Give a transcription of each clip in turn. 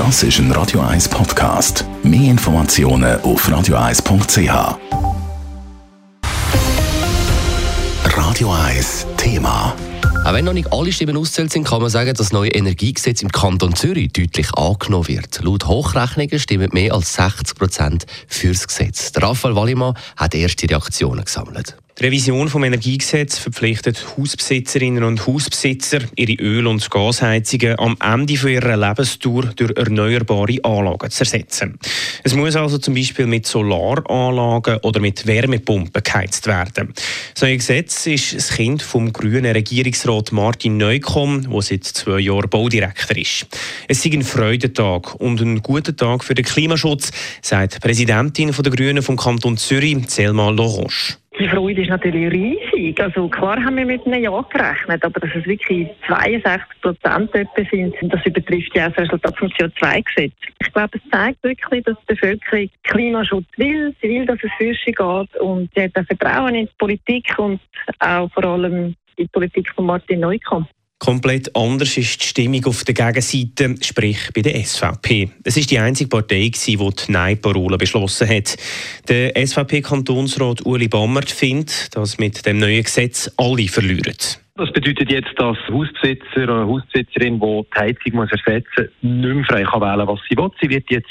Das ist ein Radio 1 Podcast. Mehr Informationen auf radio1.ch. Radio 1 Thema. Auch wenn noch nicht alle Stimmen auszählt sind, kann man sagen, dass das neue Energiegesetz im Kanton Zürich deutlich angenommen wird. Laut Hochrechnungen stimmen mehr als 60 Prozent fürs Gesetz. Raphael Wallimann hat erste Reaktionen gesammelt. Die Revision vom Energiegesetz verpflichtet Hausbesitzerinnen und Hausbesitzer, ihre Öl- und Gasheizungen am Ende ihrer Lebensdauer durch erneuerbare Anlagen zu ersetzen. Es muss also zum Beispiel mit Solaranlagen oder mit Wärmepumpen geheizt werden. Das neue Gesetz ist das Kind vom grünen Regierungsrat Martin Neukomm, der seit zwei Jahren Baudirektor ist. Es ist ein Freudentag und ein guter Tag für den Klimaschutz, sagt die Präsidentin der Grünen vom Kanton Zürich, Selma Lorange. Die Freude ist natürlich riesig. Also klar haben wir mit einem Ja gerechnet, aber dass es wirklich 62 Prozent sind, das übertrifft ja auch das Resultat vom CO2-Gesetz. Ich glaube, es zeigt wirklich, dass die Bevölkerung Klimaschutz will. Sie will, dass es Fürsche geht und sie hat auch Vertrauen in die Politik und auch vor allem in die Politik von Martin Neukomm. Komplett anders ist die Stimmung auf der Gegenseite, sprich bei der SVP. Es ist die einzige Partei, die die Nein-Parole beschlossen hat. Der SVP-Kantonsrat Uli Bammert findet, dass mit dem neuen Gesetz alle verlieren. Das bedeutet jetzt, dass Hausbesitzer oder Hausbesitzerin, die die Heizung muss ersetzen muss, nicht mehr frei kann wählen was sie will. Sie wird jetzt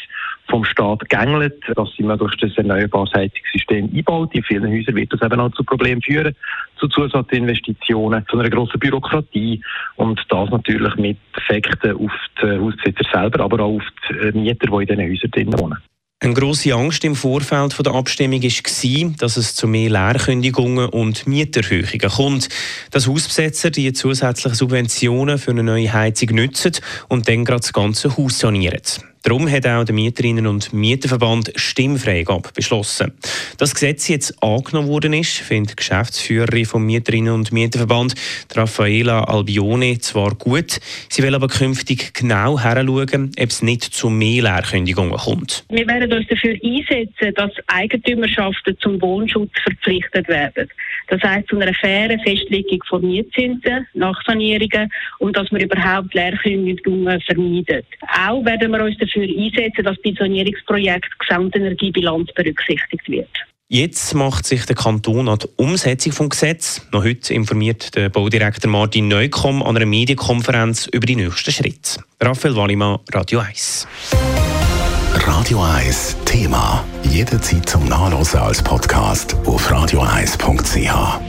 vom Staat gegängelt, dass sie möglichst das erneuerbares Heizungssystem einbaut. In vielen Häusern wird das eben auch zu Problemen führen, zu Zusatzinvestitionen, zu einer grossen Bürokratie und das natürlich mit Effekten auf die Hausbesitzer selber, aber auch auf die Mieter, die in diesen Häusern wohnen. Eine grosse Angst im Vorfeld der Abstimmung war, dass es zu mehr Leerkündigungen und Mieterhöhungen kommt. Dass Hausbesetzer die zusätzlichen Subventionen für eine neue Heizung nutzen und dann gerade das ganze Haus sanieren. Darum hat auch der Mieterinnen- und Mieterverband Stimmfreigabe beschlossen. Das Gesetz jetzt angenommen worden ist, findet die Geschäftsführerin vom Mieterinnen- und Mieterverband, Raffaela Albione, zwar gut. Sie will aber künftig genau heranschauen, ob es nicht zu mehr Leerkündigungen kommt. Wir werden uns dafür einsetzen, dass Eigentümerschaften zum Wohnschutz verpflichtet werden. Das heißt zu einer fairen Festlegung von Mietzinsen nach Sanierungen und dass wir überhaupt Leerkündigungen vermeiden. Auch werden wir uns dafür einsetzen, dass bei Sanierungsprojekten die Gesamtenergiebilanz berücksichtigt wird. Jetzt macht sich der Kanton an die Umsetzung des Gesetzes. Noch heute informiert der Baudirektor Martin Neukomm an einer Medienkonferenz über die nächsten Schritte. Raphael Wallimann, Radio 1. Radio 1 Thema. Jederzeit zum Nachlesen als Podcast auf radio1.ch.